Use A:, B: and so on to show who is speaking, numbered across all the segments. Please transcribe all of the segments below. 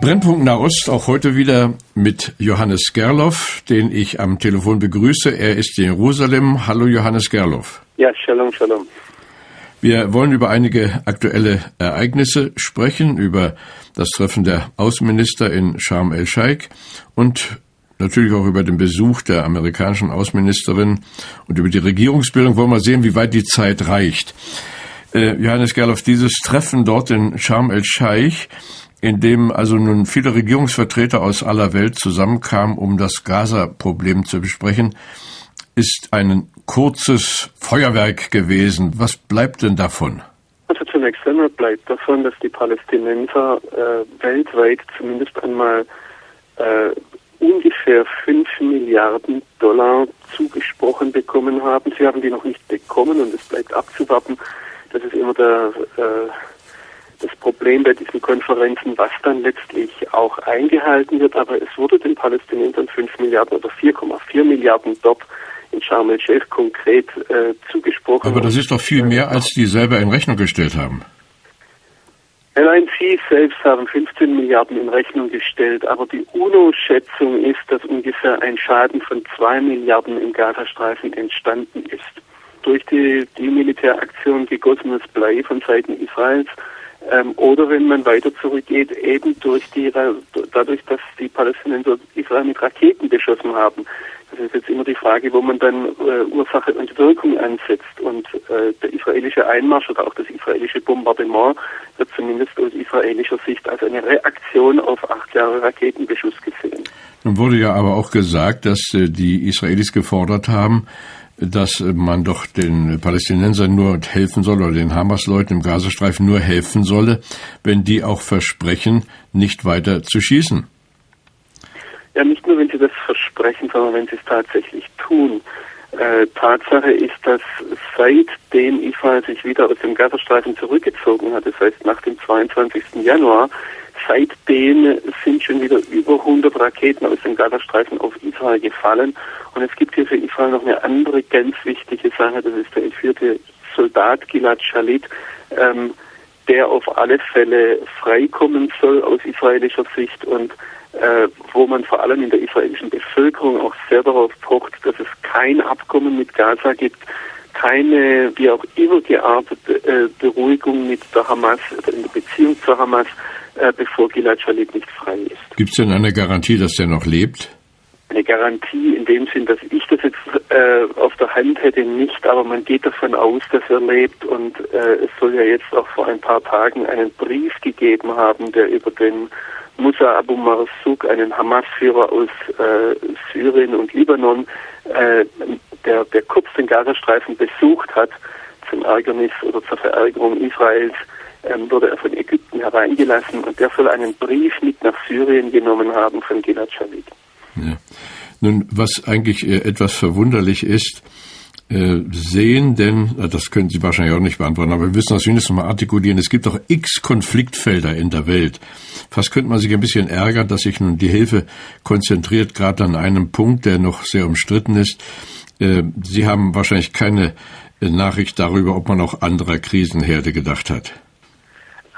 A: Brennpunkt Nahost auch heute wieder mit Johannes Gerloff, den ich am Telefon begrüße. Er ist in Jerusalem. Hallo Johannes Gerloff.
B: Ja, Shalom, Shalom.
A: Wir wollen über einige aktuelle Ereignisse sprechen, über das Treffen der Außenminister in Sharm el-Sheikh und natürlich auch über den Besuch der amerikanischen Außenministerin und über die Regierungsbildung. Wollen wir sehen, wie weit die Zeit reicht. Äh, Johannes Gerloff, dieses Treffen dort in Sharm el-Sheikh in dem also nun viele Regierungsvertreter aus aller Welt zusammenkamen, um das Gaza-Problem zu besprechen, ist ein kurzes Feuerwerk gewesen. Was bleibt denn davon?
B: Also zunächst einmal bleibt davon, dass die Palästinenser äh, weltweit zumindest einmal äh, ungefähr 5 Milliarden Dollar zugesprochen bekommen haben. Sie haben die noch nicht bekommen und es bleibt abzuwarten. Das ist immer der äh, das Problem bei diesen Konferenzen, was dann letztlich auch eingehalten wird, aber es wurde den Palästinensern 5 Milliarden oder 4,4 Milliarden dort in Sharm el-Sheikh konkret äh, zugesprochen.
A: Aber das ist doch viel mehr, als die selber in Rechnung gestellt haben.
B: Allein Sie selbst haben 15 Milliarden in Rechnung gestellt, aber die UNO-Schätzung ist, dass ungefähr ein Schaden von 2 Milliarden im Gazastreifen entstanden ist. Durch die, die Militäraktion gegossenes Blei von Seiten Israels ähm, oder wenn man weiter zurückgeht, eben durch die, dadurch, dass die Palästinenser Israel mit Raketen beschossen haben. Das ist jetzt immer die Frage, wo man dann äh, Ursache und Wirkung ansetzt. Und äh, der israelische Einmarsch oder auch das israelische Bombardement wird zumindest aus israelischer Sicht als eine Reaktion auf acht Jahre Raketenbeschuss gesehen.
A: Nun wurde ja aber auch gesagt, dass äh, die Israelis gefordert haben, dass man doch den Palästinensern nur helfen soll oder den Hamas-Leuten im Gazastreifen nur helfen solle, wenn die auch versprechen, nicht weiter zu schießen.
B: Ja, nicht nur, wenn sie das versprechen, sondern wenn sie es tatsächlich tun. Äh, Tatsache ist, dass seitdem Israel sich wieder aus dem Gazastreifen zurückgezogen hat, das heißt nach dem 22. Januar, seitdem sind schon wieder über 100 Raketen aus dem Gazastreifen auf Israel gefallen. Und es gibt hier für Israel noch eine andere ganz wichtige Sache, das ist der entführte Soldat Gilad Shalit, ähm, der auf alle Fälle freikommen soll aus israelischer Sicht und äh, wo man vor allem in der israelischen Bevölkerung auch sehr darauf pocht, dass es kein Abkommen mit Gaza gibt, keine wie auch immer geartete äh, Beruhigung mit der Hamas, in der Beziehung zur Hamas, äh, bevor Gilad Shalit nicht frei ist.
A: Gibt es denn eine Garantie, dass er noch lebt?
B: Eine Garantie in dem Sinn, dass ich das jetzt äh, auf der Hand hätte, nicht, aber man geht davon aus, dass er lebt und äh, es soll ja jetzt auch vor ein paar Tagen einen Brief gegeben haben, der über den Musa Abu Marzouk, einen Hamas-Führer aus äh, Syrien und Libanon, äh, der, der kurz den Gazastreifen besucht hat, zum Ärgernis oder zur Verärgerung Israels, wurde er von Ägypten hereingelassen und der soll einen Brief mit nach Syrien genommen haben von Gilad Shalit.
A: Ja. Nun, was eigentlich äh, etwas verwunderlich ist, äh, sehen denn, äh, das können Sie wahrscheinlich auch nicht beantworten, aber wir müssen das mindestens mal artikulieren, es gibt doch x Konfliktfelder in der Welt. Fast könnte man sich ein bisschen ärgern, dass sich nun die Hilfe konzentriert, gerade an einem Punkt, der noch sehr umstritten ist. Sie haben wahrscheinlich keine Nachricht darüber, ob man auch anderer Krisenherde gedacht hat.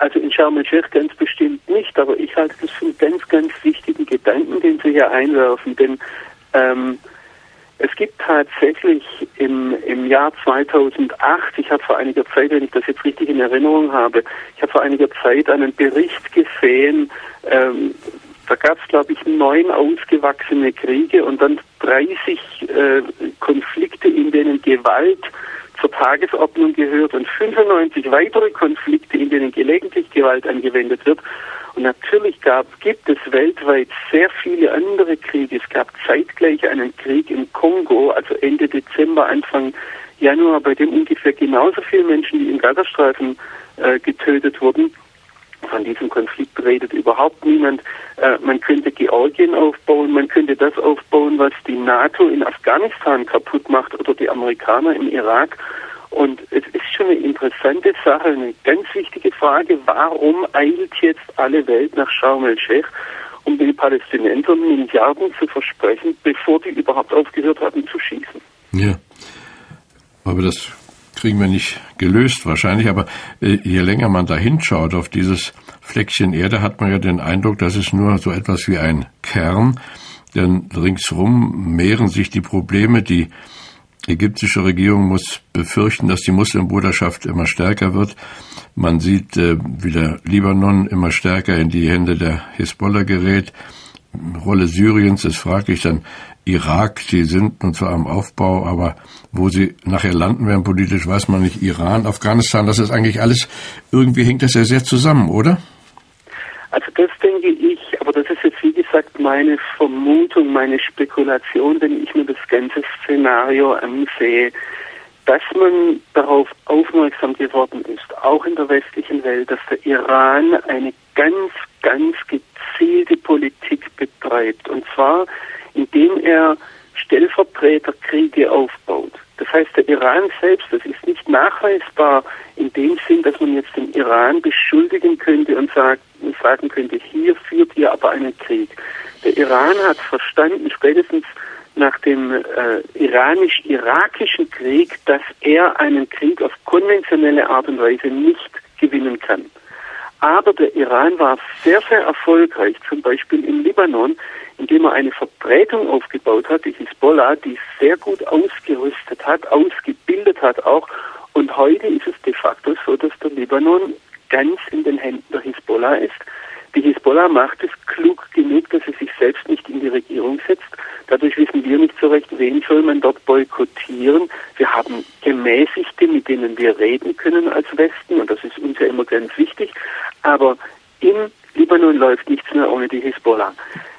B: Also in Sharm el-Sheikh ganz bestimmt nicht, aber ich halte das für einen ganz, ganz wichtigen Gedanken, den Sie hier einwerfen, denn ähm, es gibt tatsächlich im, im Jahr 2008, ich habe vor einiger Zeit, wenn ich das jetzt richtig in Erinnerung habe, ich habe vor einiger Zeit einen Bericht gesehen, ähm, da gab es, glaube ich, neun ausgewachsene Kriege und dann 30 äh, Konflikte, in denen Gewalt zur Tagesordnung gehört und 95 weitere Konflikte, in denen gelegentlich Gewalt angewendet wird. Und natürlich gab, gibt es weltweit sehr viele andere Kriege. Es gab zeitgleich einen Krieg im Kongo, also Ende Dezember, Anfang Januar, bei dem ungefähr genauso viele Menschen wie im Gazastreifen äh, getötet wurden. Von diesem Konflikt redet überhaupt niemand. Äh, man könnte Georgien aufbauen, man könnte das aufbauen, was die NATO in Afghanistan kaputt macht oder die Amerikaner im Irak. Und es ist schon eine interessante Sache, eine ganz wichtige Frage, warum eilt jetzt alle Welt nach Sharm el-Sheikh, um den Palästinensern Milliarden zu versprechen, bevor die überhaupt aufgehört haben zu schießen?
A: Ja, aber das kriegen wir nicht gelöst wahrscheinlich, aber äh, je länger man da hinschaut auf dieses Fleckchen Erde, hat man ja den Eindruck, das ist nur so etwas wie ein Kern, denn ringsrum mehren sich die Probleme, die ägyptische Regierung muss befürchten, dass die Muslimbruderschaft immer stärker wird. Man sieht, äh, wie der Libanon immer stärker in die Hände der Hisbollah gerät. Rolle Syriens ist fraglich, dann Irak, die sind nun zwar am Aufbau, aber wo sie nachher landen werden politisch, weiß man nicht. Iran, Afghanistan, das ist eigentlich alles, irgendwie hängt das ja sehr zusammen, oder?
B: Also das denke ich, aber das ist jetzt wie gesagt meine Vermutung, meine Spekulation, wenn ich mir das ganze Szenario ansehe, dass man darauf aufmerksam geworden ist, auch in der westlichen Welt, dass der Iran eine ganz, ganz gezielte Politik betreibt. Und zwar, indem er Stellvertreterkriege aufbaut. Das heißt, der Iran selbst, das ist nicht nachweisbar in dem Sinn, dass man jetzt den Iran beschuldigen könnte und sagt, sagen könnte, hier führt ihr aber einen Krieg. Der Iran hat verstanden, spätestens nach dem äh, iranisch-irakischen Krieg, dass er einen Krieg auf konventionelle Art und Weise nicht gewinnen kann. Aber der Iran war sehr, sehr erfolgreich, zum Beispiel im Libanon, indem er eine Verbreitung aufgebaut hat, die Hisbollah, die sehr gut ausgerüstet hat, ausgebildet hat auch. Und heute ist es de facto so, dass der Libanon ganz in den Händen der Hisbollah ist. Die Hisbollah macht es klug genug, dass sie sich selbst nicht in die Regierung setzt. Dadurch wissen wir nicht so recht, wen soll man dort boykottieren. Wir haben Gemäßigte, mit denen wir reden können als Westen, und das ist uns ja immer ganz wichtig. Aber im Libanon läuft nichts mehr ohne die Hisbollah.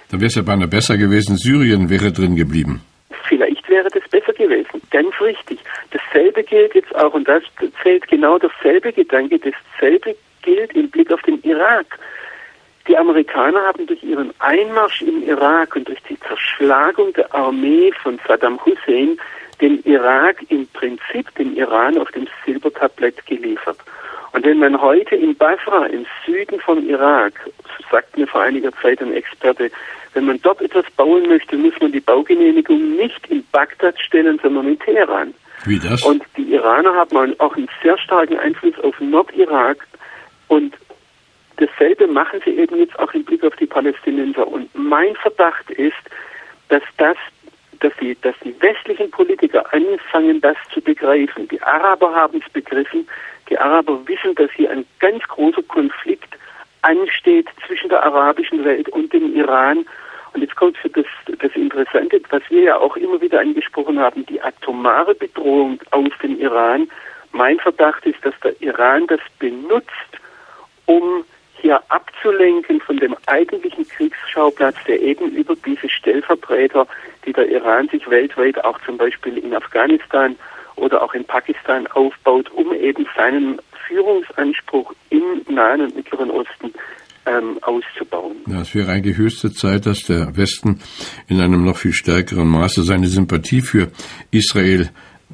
A: Dann wäre es ja beinahe besser gewesen, Syrien wäre drin geblieben.
B: Vielleicht wäre das besser gewesen, ganz richtig. Dasselbe gilt jetzt auch, und das zählt genau dasselbe Gedanke, dasselbe gilt im Blick auf den Irak. Die Amerikaner haben durch ihren Einmarsch im Irak und durch die Zerschlagung der Armee von Saddam Hussein den Irak im Prinzip dem Iran auf dem Silbertablett geliefert. Und wenn man heute in Basra, im Süden vom Irak, sagt mir vor einiger Zeit ein Experte, wenn man dort etwas bauen möchte, muss man die Baugenehmigung nicht in Bagdad stellen, sondern in Teheran.
A: Wie das?
B: Und die Iraner haben auch einen sehr starken Einfluss auf Nordirak und dasselbe machen sie eben jetzt auch im Blick auf die Palästinenser. Und mein Verdacht ist, dass das, dass die, dass die westlichen Politiker anfangen, das zu begreifen. Die Araber haben es begriffen. Die Araber wissen, dass hier ein ganz großer Konflikt ansteht zwischen der arabischen Welt und dem Iran. Und jetzt kommt für das, das Interessante, was wir ja auch immer wieder angesprochen haben, die atomare Bedrohung aus dem Iran. Mein Verdacht ist, dass der Iran das benutzt, um hier abzulenken von dem eigentlichen Kriegsschauplatz, der eben über diese Stellvertreter, die der Iran sich weltweit auch zum Beispiel in Afghanistan oder auch in Pakistan aufbaut, um eben seinen Führungsanspruch im Nahen und Mittleren Osten ähm, auszubauen.
A: Ja, es wäre eigentlich höchste Zeit, dass der Westen in einem noch viel stärkeren Maße seine Sympathie für Israel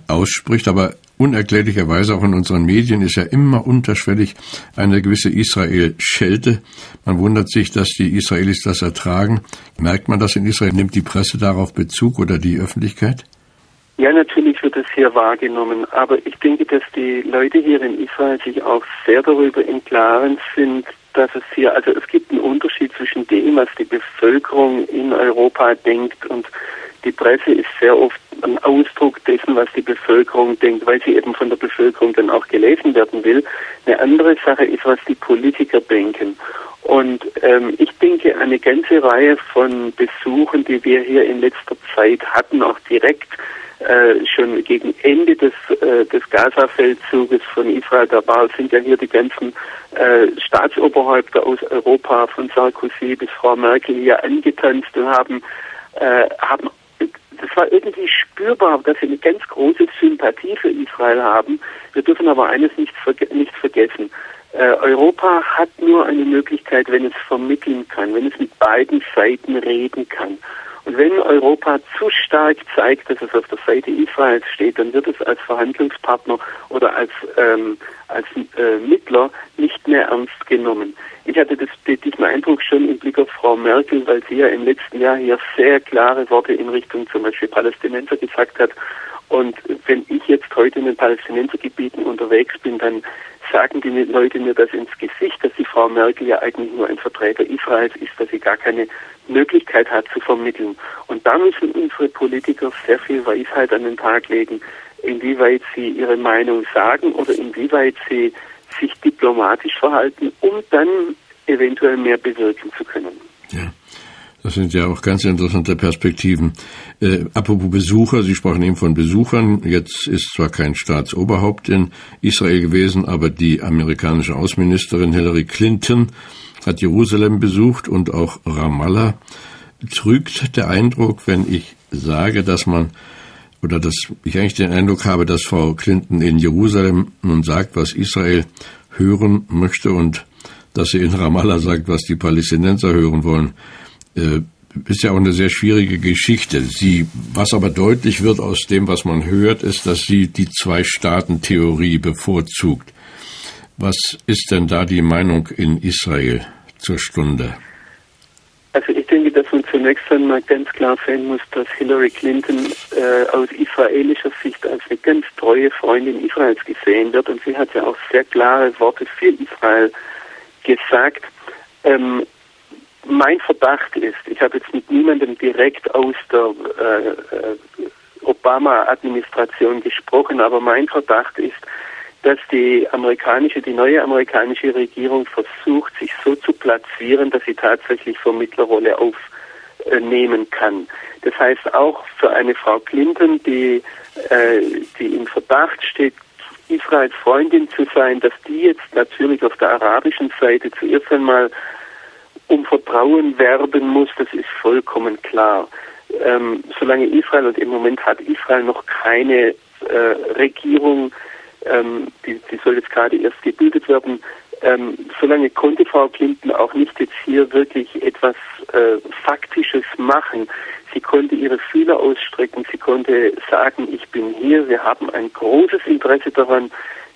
A: ausspricht, aber unerklärlicherweise auch in unseren Medien ist ja immer unterschwellig eine gewisse Israel-Schelte. Man wundert sich, dass die Israelis das ertragen. Merkt man das in Israel? Nimmt die Presse darauf Bezug oder die Öffentlichkeit?
B: Ja, natürlich wird es hier wahrgenommen, aber ich denke, dass die Leute hier in Israel sich auch sehr darüber im Klaren sind, dass es hier, also es gibt einen Unterschied zwischen dem, was die Bevölkerung in Europa denkt und die Presse ist sehr oft ein Ausdruck dessen, was die Bevölkerung denkt, weil sie eben von der Bevölkerung dann auch gelesen werden will. Eine andere Sache ist, was die Politiker denken. Und ähm, ich denke, eine ganze Reihe von Besuchen, die wir hier in letzter Zeit hatten, auch direkt äh, schon gegen Ende des, äh, des Gaza-Feldzuges von Israel, da war, sind ja hier die ganzen äh, Staatsoberhäupter aus Europa, von Sarkozy bis Frau Merkel hier angetanzt und haben, äh, haben das war irgendwie spürbar, dass sie eine ganz große Sympathie für Israel haben. Wir dürfen aber eines nicht, verge nicht vergessen. Äh, Europa hat nur eine Möglichkeit, wenn es vermitteln kann, wenn es mit beiden Seiten reden kann. Wenn Europa zu stark zeigt, dass es auf der Seite Israels steht, dann wird es als Verhandlungspartner oder als, ähm, als äh, Mittler nicht mehr ernst genommen. Ich hatte das, diesen Eindruck schon im Blick auf Frau Merkel, weil sie ja im letzten Jahr hier sehr klare Worte in Richtung zum Beispiel Palästinenser gesagt hat. Und wenn ich jetzt heute in den Palästinensergebieten unterwegs bin, dann sagen die Leute mir das ins Gesicht, dass die Frau Merkel ja eigentlich nur ein Vertreter Israels ist, dass sie gar keine Möglichkeit hat zu vermitteln. Und da müssen unsere Politiker sehr viel Weisheit an den Tag legen, inwieweit sie ihre Meinung sagen oder inwieweit sie sich diplomatisch verhalten, um dann eventuell mehr bewirken zu können.
A: Ja. Das sind ja auch ganz interessante Perspektiven. Äh, apropos Besucher, Sie sprachen eben von Besuchern. Jetzt ist zwar kein Staatsoberhaupt in Israel gewesen, aber die amerikanische Außenministerin Hillary Clinton hat Jerusalem besucht und auch Ramallah. Trügt der Eindruck, wenn ich sage, dass man oder dass ich eigentlich den Eindruck habe, dass Frau Clinton in Jerusalem nun sagt, was Israel hören möchte und dass sie in Ramallah sagt, was die Palästinenser hören wollen, ist ja auch eine sehr schwierige Geschichte. Sie, was aber deutlich wird aus dem, was man hört, ist, dass sie die Zwei-Staaten-Theorie bevorzugt. Was ist denn da die Meinung in Israel zur Stunde?
B: Also ich denke, dass man zunächst einmal ganz klar sehen muss, dass Hillary Clinton äh, aus israelischer Sicht als eine ganz treue Freundin Israels gesehen wird. Und sie hat ja auch sehr klare Worte für Israel gesagt. Ähm, mein Verdacht ist, ich habe jetzt mit niemandem direkt aus der äh, äh Obama-Administration gesprochen, aber mein Verdacht ist, dass die amerikanische, die neue amerikanische Regierung versucht, sich so zu platzieren, dass sie tatsächlich Vermittlerrolle aufnehmen kann. Das heißt auch für eine Frau Clinton, die, äh, die im Verdacht steht, Israels Freundin zu sein, dass die jetzt natürlich auf der arabischen Seite zuerst einmal um Vertrauen werben muss, das ist vollkommen klar. Ähm, solange Israel, und im Moment hat Israel noch keine äh, Regierung, ähm, die, die soll jetzt gerade erst gebildet werden. Ähm, solange konnte Frau Clinton auch nicht jetzt hier wirklich etwas äh, Faktisches machen. Sie konnte ihre Fühler ausstrecken, sie konnte sagen, ich bin hier, wir haben ein großes Interesse daran,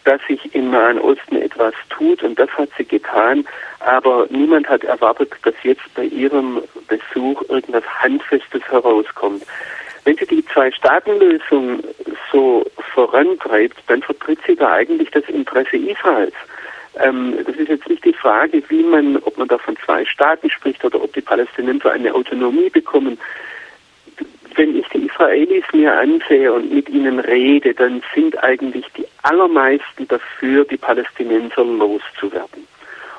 B: dass sich im Nahen Osten etwas tut und das hat sie getan, aber niemand hat erwartet, dass jetzt bei ihrem Besuch irgendwas Handfestes herauskommt. Wenn sie die Zwei-Staaten-Lösung so vorantreibt, dann vertritt sie da eigentlich das Interesse Israels. Ähm, das ist jetzt nicht die Frage, wie man, ob man da von zwei Staaten spricht oder ob die Palästinenser eine Autonomie bekommen. Wenn ich die Israelis mir ansehe und mit ihnen rede, dann sind eigentlich die allermeisten dafür, die Palästinenser loszuwerden.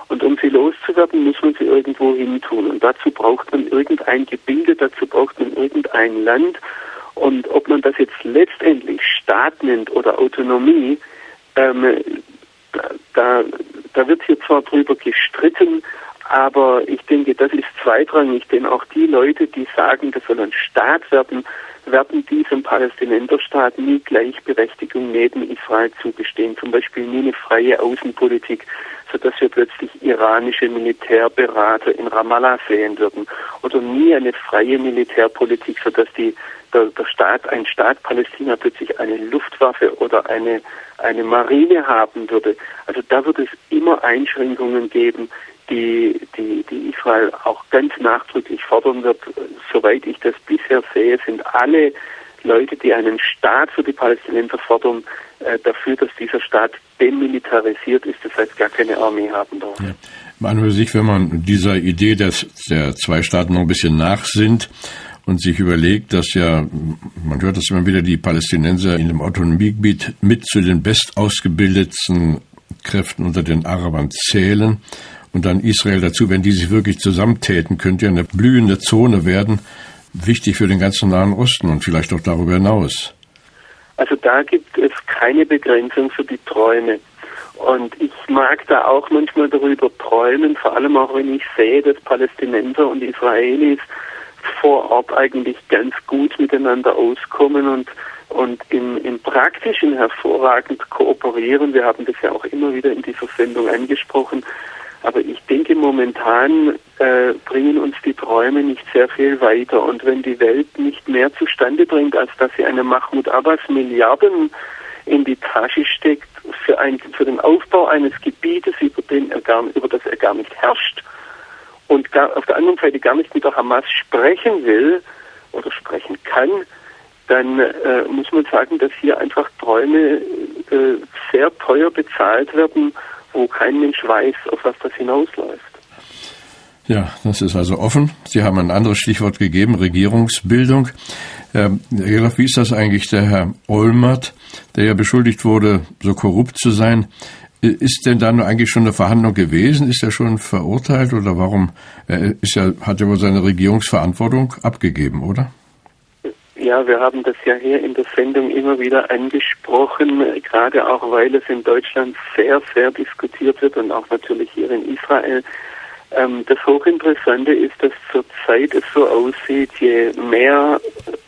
B: Und um sie loszuwerden, muss man sie irgendwo hin tun. Und dazu braucht man irgendein Gebilde, dazu braucht man irgendein Land. Und ob man das jetzt letztendlich Staat nennt oder Autonomie, ähm, da, da wird hier zwar drüber gestritten, aber ich denke, das ist zweitrangig, denn auch die Leute, die sagen, das soll ein Staat werden, werden diesem Palästinenserstaat nie Gleichberechtigung neben Israel zugestehen. Zum Beispiel nie eine freie Außenpolitik, sodass wir plötzlich iranische Militärberater in Ramallah sehen würden. Oder nie eine freie Militärpolitik, sodass die, der, der Staat, ein Staat Palästina plötzlich eine Luftwaffe oder eine, eine Marine haben würde. Also da wird es immer Einschränkungen geben, die, die, die Israel auch ganz nachdrücklich fordern wird. Soweit ich das bisher sehe, sind alle Leute, die einen Staat für die Palästinenser fordern, äh, dafür, dass dieser Staat demilitarisiert ist, das heißt gar keine Armee haben darf. Ja.
A: Man für sich, wenn man dieser Idee des, der zwei Staaten noch ein bisschen nachsinnt und sich überlegt, dass ja, man hört das immer wieder, die Palästinenser in dem Autonomiegebiet mit zu den bestausgebildetsten Kräften unter den Arabern zählen und dann Israel dazu, wenn die sich wirklich zusammentäten, könnte ja eine blühende Zone werden, wichtig für den ganzen Nahen Osten und vielleicht auch darüber hinaus.
B: Also da gibt es keine Begrenzung für die Träume. Und ich mag da auch manchmal darüber träumen, vor allem auch wenn ich sehe, dass Palästinenser und Israelis vor Ort eigentlich ganz gut miteinander auskommen und und im, im Praktischen hervorragend kooperieren. Wir haben das ja auch immer wieder in dieser Sendung angesprochen. Aber ich denke, momentan äh, bringen uns die Träume nicht sehr viel weiter. Und wenn die Welt nicht mehr zustande bringt, als dass sie einem Mahmoud Abbas Milliarden in die Tasche steckt für, ein, für den Aufbau eines Gebietes, über, den er gar, über das er gar nicht herrscht und gar, auf der anderen Seite gar nicht mit der Hamas sprechen will oder sprechen kann, dann äh, muss man sagen, dass hier einfach Träume äh, sehr teuer bezahlt werden, wo kein Mensch weiß, auf was das hinausläuft.
A: Ja, das ist also offen. Sie haben ein anderes Stichwort gegeben, Regierungsbildung. Herr Gerloff, wie ist das eigentlich? Der Herr Olmert, der ja beschuldigt wurde, so korrupt zu sein, ist denn da eigentlich schon eine Verhandlung gewesen? Ist er schon verurteilt oder warum? Er ist ja, hat ja wohl seine Regierungsverantwortung abgegeben, oder?
B: Ja, wir haben das ja hier in der Sendung immer wieder angesprochen, gerade auch weil es in Deutschland sehr, sehr diskutiert wird und auch natürlich hier in Israel. Ähm, das Hochinteressante ist, dass zurzeit es so aussieht, je mehr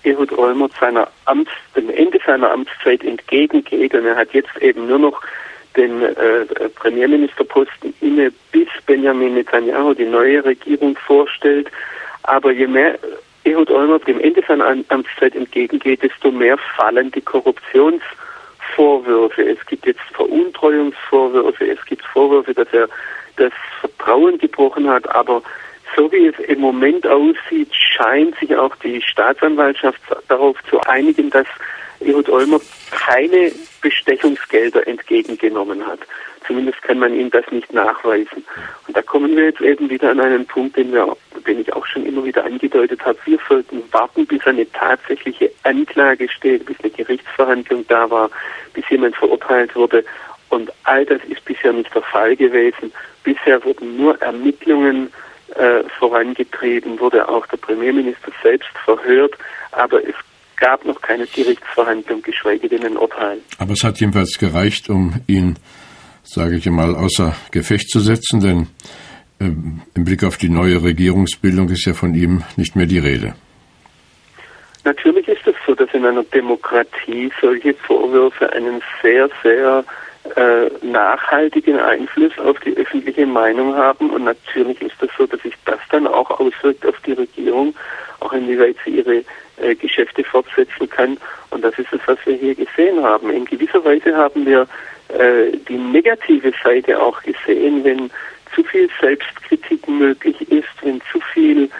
B: Ehud Olmert seiner Amts, dem Ende seiner Amtszeit entgegengeht, und er hat jetzt eben nur noch den äh, Premierministerposten inne, bis Benjamin Netanyahu die neue Regierung vorstellt. Aber je mehr Ehud Olmert dem Ende seiner Amtszeit entgegengeht, desto mehr fallen die Korruptionsvorwürfe. Es gibt jetzt Veruntreuungsvorwürfe, es gibt Vorwürfe, dass er das Vertrauen gebrochen hat, aber so wie es im Moment aussieht, scheint sich auch die Staatsanwaltschaft darauf zu einigen, dass Ehud Olmer keine Bestechungsgelder entgegengenommen hat. Zumindest kann man ihm das nicht nachweisen. Und da kommen wir jetzt eben wieder an einen Punkt, den, wir, den ich auch schon immer wieder angedeutet habe. Wir sollten warten, bis eine tatsächliche Anklage steht, bis eine Gerichtsverhandlung da war, bis jemand verurteilt wurde. Und all das ist bisher nicht der Fall gewesen. Bisher wurden nur Ermittlungen äh, vorangetrieben, wurde auch der Premierminister selbst verhört, aber es gab noch keine Gerichtsverhandlung, geschweige denn ein Urteil.
A: Aber es hat jedenfalls gereicht, um ihn, sage ich mal, außer Gefecht zu setzen, denn äh, im Blick auf die neue Regierungsbildung ist ja von ihm nicht mehr die Rede.
B: Natürlich ist es so, dass in einer Demokratie solche Vorwürfe einen sehr, sehr äh, nachhaltigen Einfluss auf die öffentliche Meinung haben. Und natürlich ist es so, dass sich das dann auch auswirkt auf die Regierung, auch inwieweit sie ihre äh, Geschäfte fortsetzen kann. Und das ist es, was wir hier gesehen haben. In gewisser Weise haben wir äh, die negative Seite auch gesehen, wenn zu viel Selbstkritik möglich ist, wenn zu viel,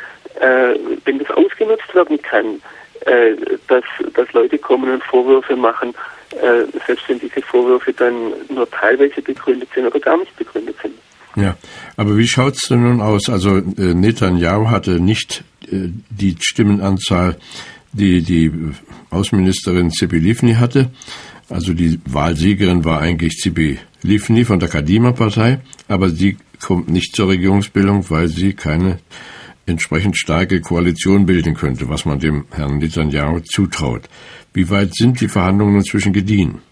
B: äh, wenn das ausgenutzt werden kann, äh, dass, dass Leute kommen und Vorwürfe machen, äh, selbst wenn diese Vorwürfe dann nur teilweise begründet sind oder gar nicht begründet sind.
A: Ja, aber wie schaut es denn nun aus? Also äh, Netanyahu hatte nicht äh, die Stimmenanzahl, die die Außenministerin Zipi Livni hatte. Also die Wahlsiegerin war eigentlich Zipi Livni von der Kadima-Partei, aber sie kommt nicht zur Regierungsbildung, weil sie keine entsprechend starke Koalition bilden könnte, was man dem Herrn Netanyahu zutraut. Wie weit sind die Verhandlungen inzwischen gediehen?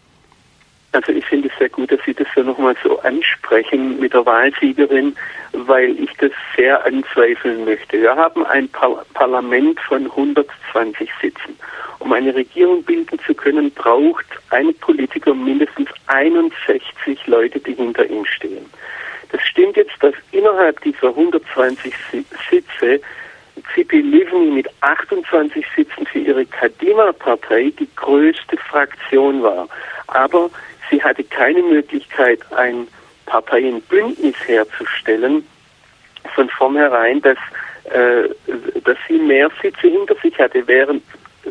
B: Also ich finde es sehr gut, dass Sie das ja nochmal so ansprechen mit der Wahlsiegerin, weil ich das sehr anzweifeln möchte. Wir haben ein Par Parlament von 120 Sitzen. Um eine Regierung bilden zu können, braucht ein Politiker mindestens 61 Leute, die hinter ihm stehen. Das stimmt jetzt, dass innerhalb dieser 120 Sitze Zipi Livni mit 28 Sitzen für ihre Kadima-Partei die größte Fraktion war. Aber sie hatte keine Möglichkeit, ein Parteienbündnis herzustellen, von vornherein, dass, äh, dass sie mehr Sitze hinter sich hatte, während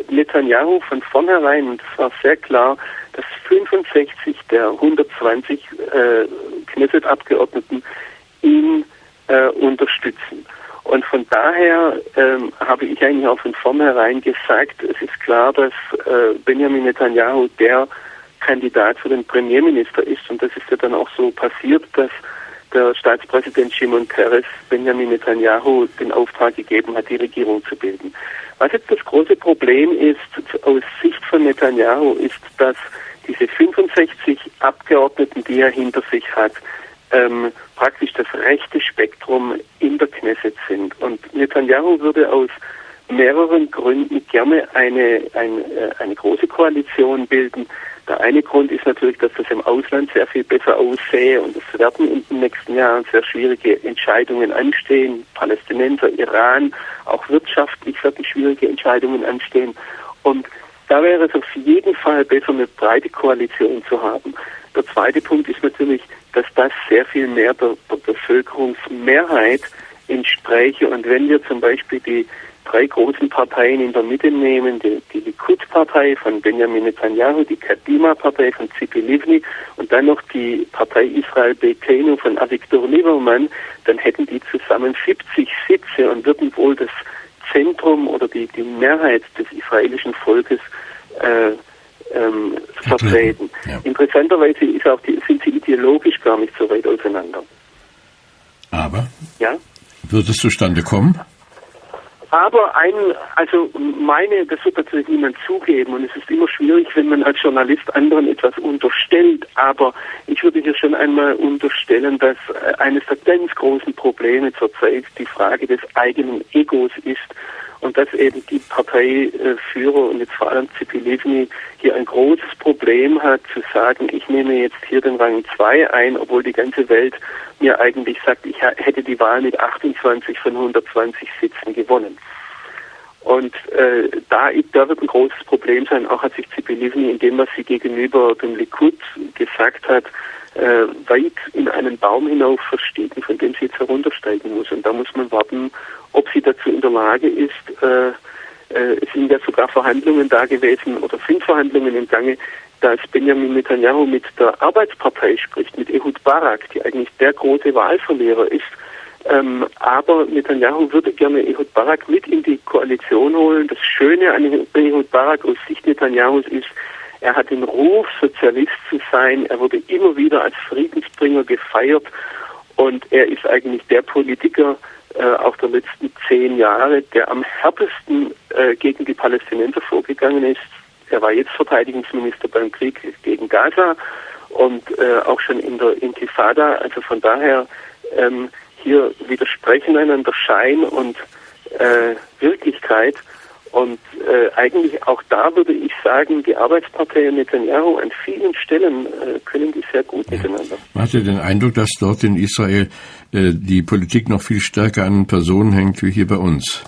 B: Netanyahu von vornherein, und es war sehr klar, dass 65 der 120 äh, Knesset-Abgeordneten ihn äh, unterstützen. Und von daher ähm, habe ich eigentlich auch von vornherein gesagt, es ist klar, dass äh, Benjamin Netanyahu der Kandidat für den Premierminister ist. Und das ist ja dann auch so passiert, dass der Staatspräsident Shimon Peres Benjamin Netanyahu den Auftrag gegeben hat, die Regierung zu bilden. Was jetzt das große Problem ist, aus Sicht von Netanyahu, ist, dass diese 65 Abgeordneten, die er hinter sich hat, ähm, praktisch das rechte Spektrum in der Knesset sind. Und Netanyahu würde aus mehreren Gründen gerne eine, eine, äh, eine große Koalition bilden. Der eine Grund ist natürlich, dass das im Ausland sehr viel besser aussähe und es werden in den nächsten Jahren sehr schwierige Entscheidungen anstehen. Palästinenser, Iran, auch wirtschaftlich werden schwierige Entscheidungen anstehen. Und da wäre es auf jeden Fall besser, eine breite Koalition zu haben. Der zweite Punkt ist natürlich, dass das sehr viel mehr der, der Bevölkerungsmehrheit entspräche. Und wenn wir zum Beispiel die drei großen Parteien in der Mitte nehmen, die, die Likud-Partei von Benjamin Netanyahu, die Kadima-Partei von Zipi Livni und dann noch die Partei Israel Beitenu von Avigdor Liebermann, dann hätten die zusammen 70 Sitze und würden wohl das Zentrum oder die, die Mehrheit des israelischen Volkes äh, ähm, vertreten. Ja. Interessanterweise ist auch die, sind sie ideologisch gar nicht so weit auseinander.
A: Aber ja? Wird es zustande kommen?
B: Aber ein, also meine, das wird natürlich niemand zugeben und es ist immer schwierig, wenn man als Journalist anderen etwas unterstellt. Aber ich würde hier schon einmal unterstellen, dass äh, eines der ganz großen Probleme zurzeit die Frage des eigenen Egos ist und dass eben die Parteiführer und jetzt vor allem Zipilevny hier ein großes Problem hat zu sagen, ich nehme jetzt hier den Rang 2 ein, obwohl die ganze Welt mir eigentlich sagt, ich hätte die Wahl mit 28 von 120 Sitzen gewonnen. Und äh, da, da wird ein großes Problem sein, auch hat sich Zipilivni in dem, was sie gegenüber dem Likud gesagt hat, äh, weit in einen Baum hinauf verstiegen, von dem sie jetzt heruntersteigen muss. Und da muss man warten, ob sie dazu in der Lage ist. Äh, äh, es sind ja sogar Verhandlungen da gewesen oder sind Verhandlungen im Gange, dass Benjamin Netanyahu mit der Arbeitspartei spricht, mit Ehud Barak, die eigentlich der große Wahlverlierer ist. Ähm, aber Netanyahu würde gerne Ehud Barak mit in die Koalition holen. Das Schöne an Ehud Barak aus Sicht Netanyahus ist, er hat den Ruf, Sozialist zu sein. Er wurde immer wieder als Friedensbringer gefeiert. Und er ist eigentlich der Politiker äh, auch der letzten zehn Jahre, der am härtesten äh, gegen die Palästinenser vorgegangen ist. Er war jetzt Verteidigungsminister beim Krieg gegen Gaza und äh, auch schon in der Intifada. Also von daher ähm, hier widersprechen einander Schein und äh, Wirklichkeit. Und äh, eigentlich auch da würde ich sagen, die Arbeitspartei und Netanyahu an vielen Stellen äh, können die sehr gut ja. miteinander.
A: Man hat ja den Eindruck, dass dort in Israel äh, die Politik noch viel stärker an Personen hängt wie hier bei uns.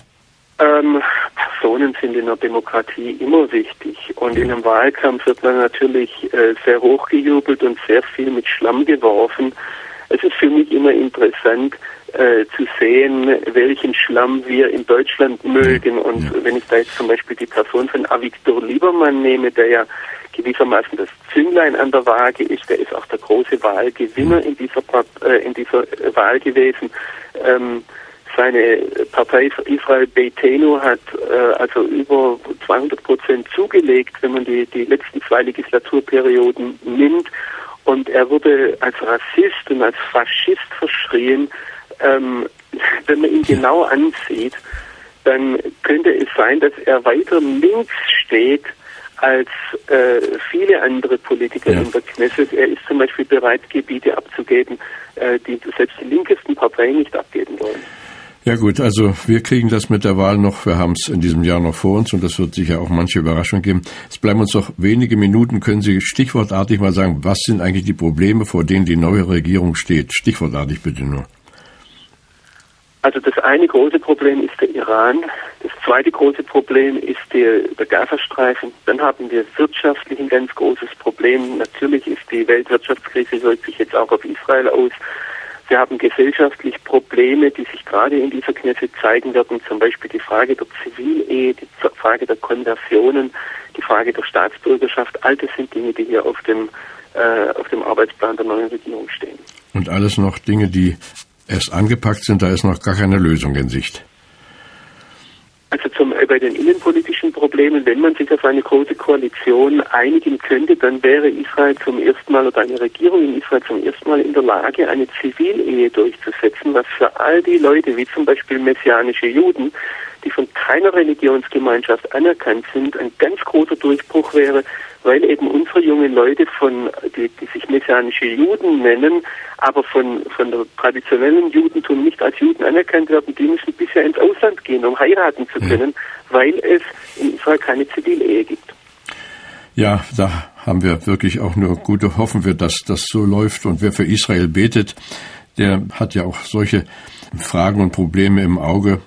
B: Ähm, Personen sind in der Demokratie immer wichtig. Und in einem Wahlkampf wird man natürlich äh, sehr hochgejubelt und sehr viel mit Schlamm geworfen. Es ist für mich immer interessant, äh, zu sehen, welchen Schlamm wir in Deutschland mögen. Und ja. wenn ich da jetzt zum Beispiel die Person von Avigdor Liebermann nehme, der ja gewissermaßen das Zünglein an der Waage ist, der ist auch der große Wahlgewinner in dieser, äh, in dieser Wahl gewesen. Ähm, seine Partei Israel Beitenu hat äh, also über 200 Prozent zugelegt, wenn man die, die letzten zwei Legislaturperioden nimmt. Und er wurde als Rassist und als Faschist verschrien ähm, wenn man ihn genau ansieht, dann könnte es sein, dass er weiter links steht als äh, viele andere Politiker ja. in der Knesset. Er ist zum Beispiel bereit, Gebiete abzugeben, äh, die selbst die linkesten Parteien nicht abgeben wollen.
A: Ja gut, also wir kriegen das mit der Wahl noch, wir haben es in diesem Jahr noch vor uns und das wird sicher auch manche Überraschung geben. Es bleiben uns noch wenige Minuten. Können Sie stichwortartig mal sagen, was sind eigentlich die Probleme, vor denen die neue Regierung steht? Stichwortartig bitte nur.
B: Also das eine große Problem ist der Iran. Das zweite große Problem ist der, der Gazastreifen. Dann haben wir wirtschaftlich ein ganz großes Problem. Natürlich ist die Weltwirtschaftskrise wirkt sich jetzt auch auf Israel aus. Wir haben gesellschaftlich Probleme, die sich gerade in dieser Knesset zeigen werden, zum Beispiel die Frage der Zivilehe, die Frage der Konversionen, die Frage der Staatsbürgerschaft. All das sind Dinge, die hier auf dem, äh, auf dem Arbeitsplan der neuen Regierung stehen.
A: Und alles noch Dinge, die erst angepackt sind, da ist noch gar keine Lösung in Sicht.
B: Also zum, äh, bei den innenpolitischen Problemen, wenn man sich auf eine große Koalition einigen könnte, dann wäre Israel zum ersten Mal oder eine Regierung in Israel zum ersten Mal in der Lage, eine Zivilehe durchzusetzen, was für all die Leute, wie zum Beispiel messianische Juden, die von keiner Religionsgemeinschaft anerkannt sind, ein ganz großer Durchbruch wäre, weil eben unsere jungen Leute von, die, die sich messianische Juden nennen, aber von, von der traditionellen Judentum nicht als Juden anerkannt werden, die müssen bisher ins Ausland gehen, um heiraten zu können, ja. weil es in Israel keine Zivilehe gibt.
A: Ja, da haben wir wirklich auch nur gute hoffen wir, dass das so läuft. Und wer für Israel betet, der hat ja auch solche Fragen und Probleme im Auge.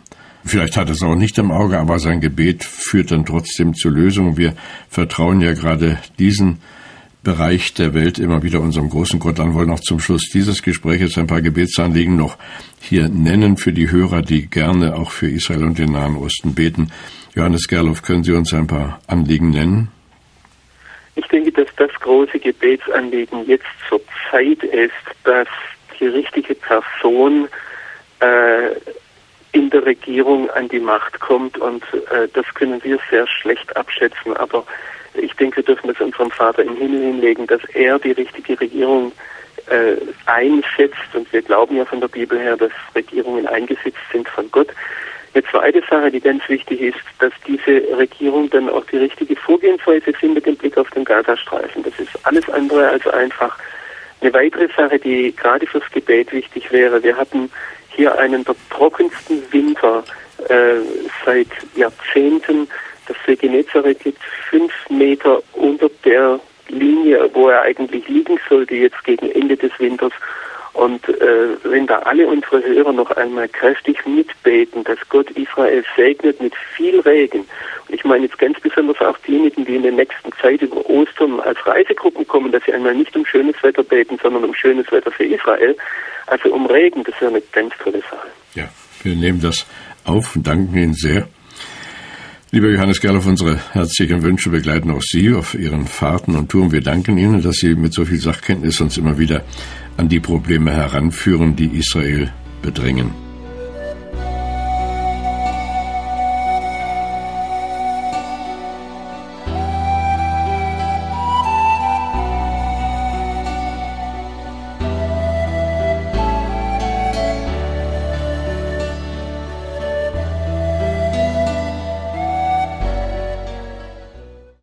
A: Vielleicht hat er es auch nicht im Auge, aber sein Gebet führt dann trotzdem zur Lösung. Wir vertrauen ja gerade diesen Bereich der Welt immer wieder unserem großen Gott an, wollen auch zum Schluss dieses Gesprächs ein paar Gebetsanliegen noch hier nennen für die Hörer, die gerne auch für Israel und den Nahen Osten beten. Johannes Gerloff, können Sie uns ein paar Anliegen nennen?
B: Ich denke, dass das große Gebetsanliegen jetzt zur Zeit ist, dass die richtige Person äh, in der Regierung an die Macht kommt und äh, das können wir sehr schlecht abschätzen, aber ich denke, wir dürfen das unserem Vater im Himmel hinlegen, dass er die richtige Regierung äh, einsetzt und wir glauben ja von der Bibel her, dass Regierungen eingesetzt sind von Gott. Eine zweite Sache, die ganz wichtig ist, dass diese Regierung dann auch die richtige Vorgehensweise findet im Blick auf den Gazastreifen. Das ist alles andere als einfach. Eine weitere Sache, die gerade fürs Gebet wichtig wäre, wir hatten hier einen der trockensten Winter äh, seit Jahrzehnten. Das See Genezareth liegt fünf Meter unter der Linie, wo er eigentlich liegen sollte, jetzt gegen Ende des Winters. Und äh, wenn da alle unsere Hörer noch einmal kräftig mitbeten, dass Gott Israel segnet mit viel Regen. Und ich meine jetzt ganz besonders auch diejenigen, die in der nächsten Zeit über Ostern als Reisegruppen kommen, dass sie einmal nicht um schönes Wetter beten, sondern um schönes Wetter für Israel. Also um Regen, das wäre eine ganz tolle Sache.
A: Ja, wir nehmen das auf und danken Ihnen sehr. Lieber Johannes Gerloff, unsere herzlichen Wünsche begleiten auch Sie auf Ihren Fahrten und Touren. Wir danken Ihnen, dass Sie mit so viel Sachkenntnis uns immer wieder an die Probleme heranführen, die Israel bedrängen.